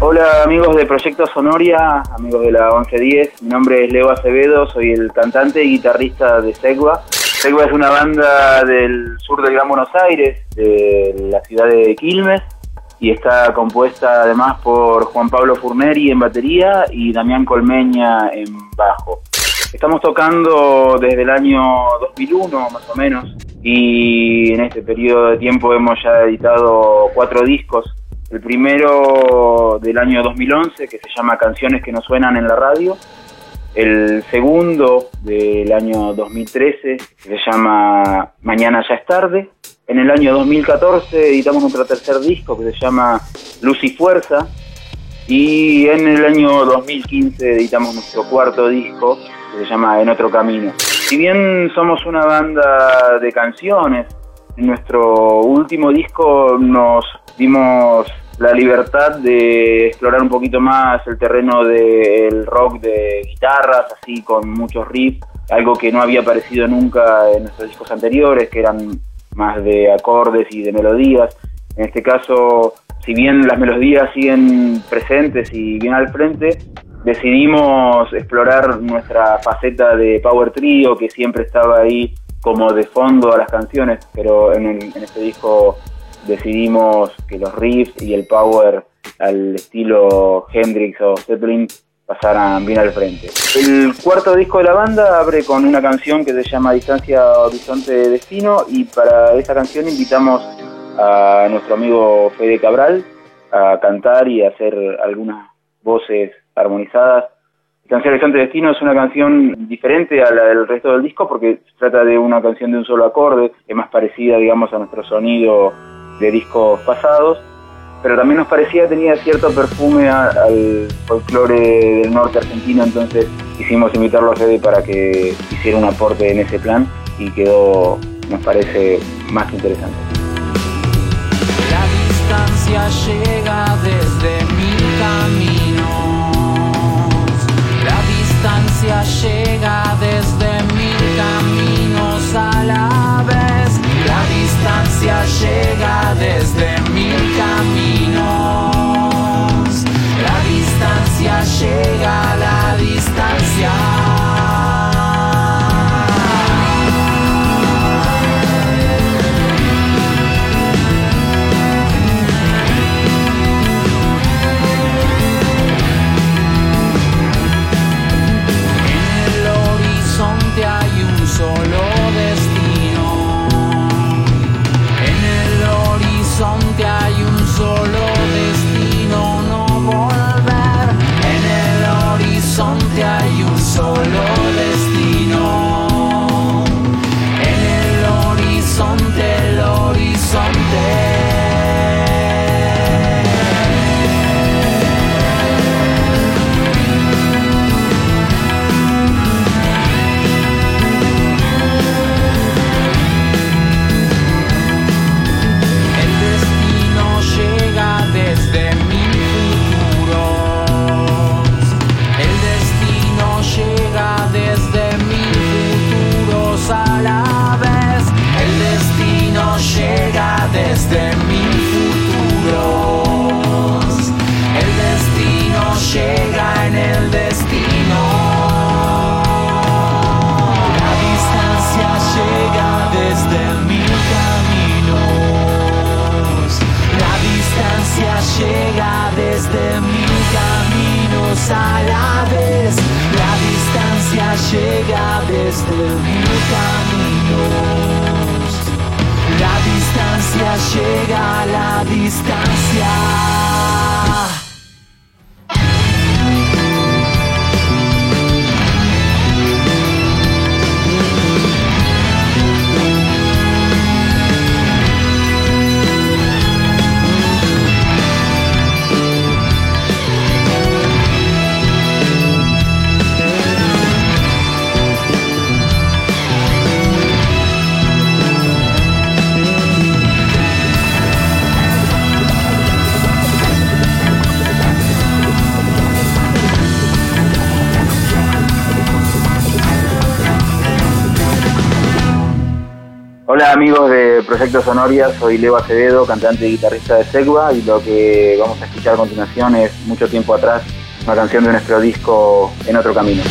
Hola amigos de Proyecto Sonoria, amigos de la 1110, mi nombre es Leo Acevedo, soy el cantante y guitarrista de Segua. Segua es una banda del sur del Gran Buenos Aires, de la ciudad de Quilmes, y está compuesta además por Juan Pablo Furneri en batería y Damián Colmeña en bajo. Estamos tocando desde el año 2001 más o menos y en este periodo de tiempo hemos ya editado cuatro discos. El primero del año 2011 que se llama Canciones que no suenan en la radio. El segundo del año 2013 que se llama Mañana ya es tarde. En el año 2014 editamos nuestro tercer disco que se llama Luz y Fuerza. Y en el año 2015 editamos nuestro cuarto disco que se llama En otro camino. Si bien somos una banda de canciones, en nuestro último disco nos dimos la libertad de explorar un poquito más el terreno del rock de guitarras, así con muchos riffs, algo que no había aparecido nunca en nuestros discos anteriores, que eran más de acordes y de melodías. En este caso, si bien las melodías siguen presentes y bien al frente, decidimos explorar nuestra faceta de Power Trio, que siempre estaba ahí como de fondo a las canciones, pero en, en este disco decidimos que los riffs y el power al estilo Hendrix o Zeppelin pasaran bien al frente. El cuarto disco de la banda abre con una canción que se llama Distancia Horizonte Destino y para esa canción invitamos a nuestro amigo Fede Cabral a cantar y a hacer algunas voces armonizadas. Canción Horizonte Destino es una canción diferente a la del resto del disco porque se trata de una canción de un solo acorde, es más parecida, digamos, a nuestro sonido de discos pasados, pero también nos parecía tenía cierto perfume al folclore del norte argentino, entonces quisimos invitarlo a Fede para que hiciera un aporte en ese plan y quedó, nos parece, más interesante. La distancia llega desde mil caminos. La distancia llega desde llega desde mil caminos a la vez. La distancia llega desde mil caminos. La distancia llega a la distancia. Amigos de Proyecto Sonoria, soy Leo Acevedo, cantante y guitarrista de Segua y lo que vamos a escuchar a continuación es Mucho tiempo atrás, una canción de nuestro disco En otro camino.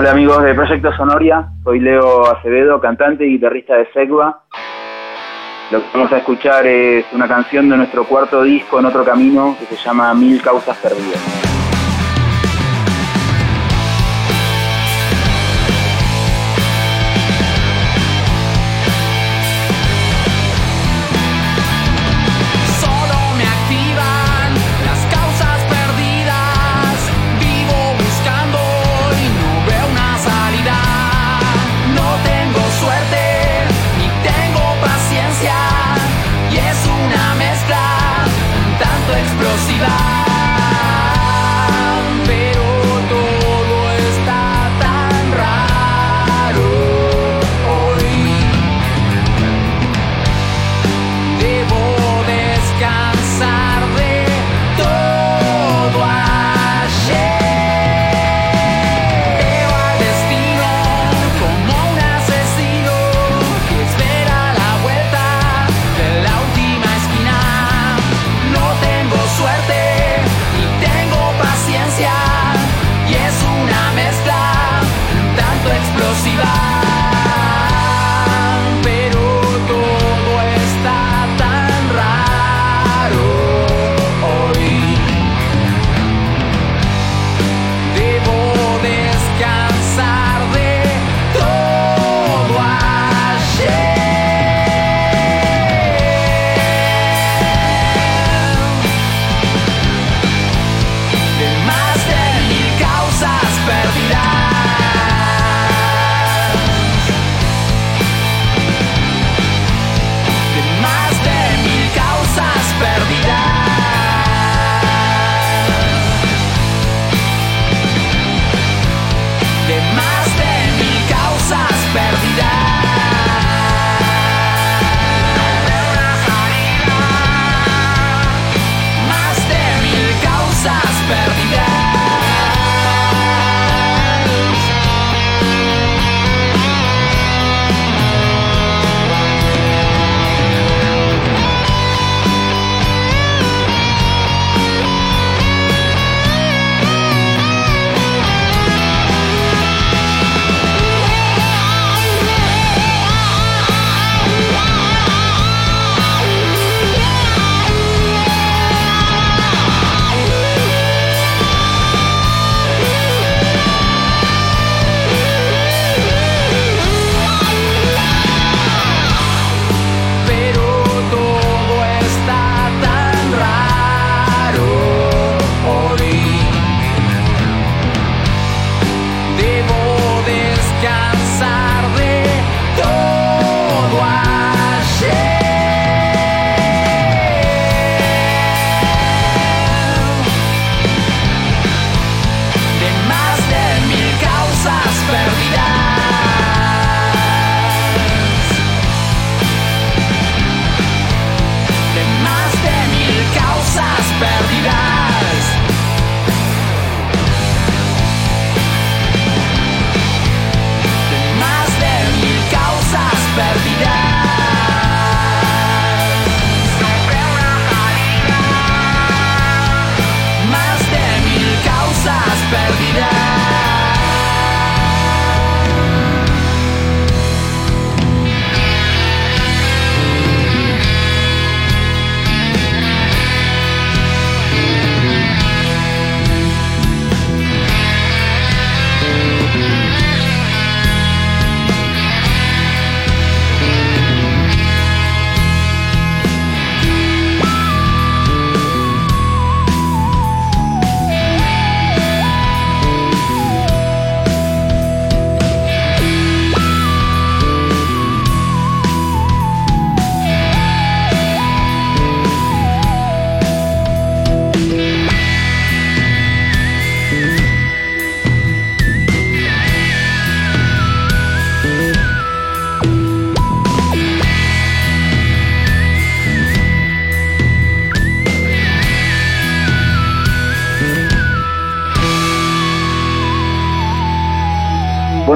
Hola amigos de Proyecto Sonoria, soy Leo Acevedo, cantante y guitarrista de Segua. Lo que vamos a escuchar es una canción de nuestro cuarto disco En otro camino que se llama Mil causas perdidas.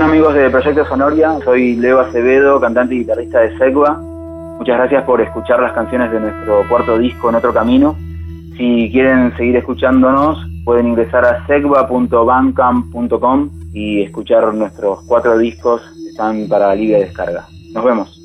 Amigos de Proyecto Sonoria, soy Leo Acevedo, cantante y guitarrista de Segua. Muchas gracias por escuchar las canciones de nuestro cuarto disco En Otro Camino. Si quieren seguir escuchándonos, pueden ingresar a segva.bandcamp.com y escuchar nuestros cuatro discos, están para libre descarga. Nos vemos.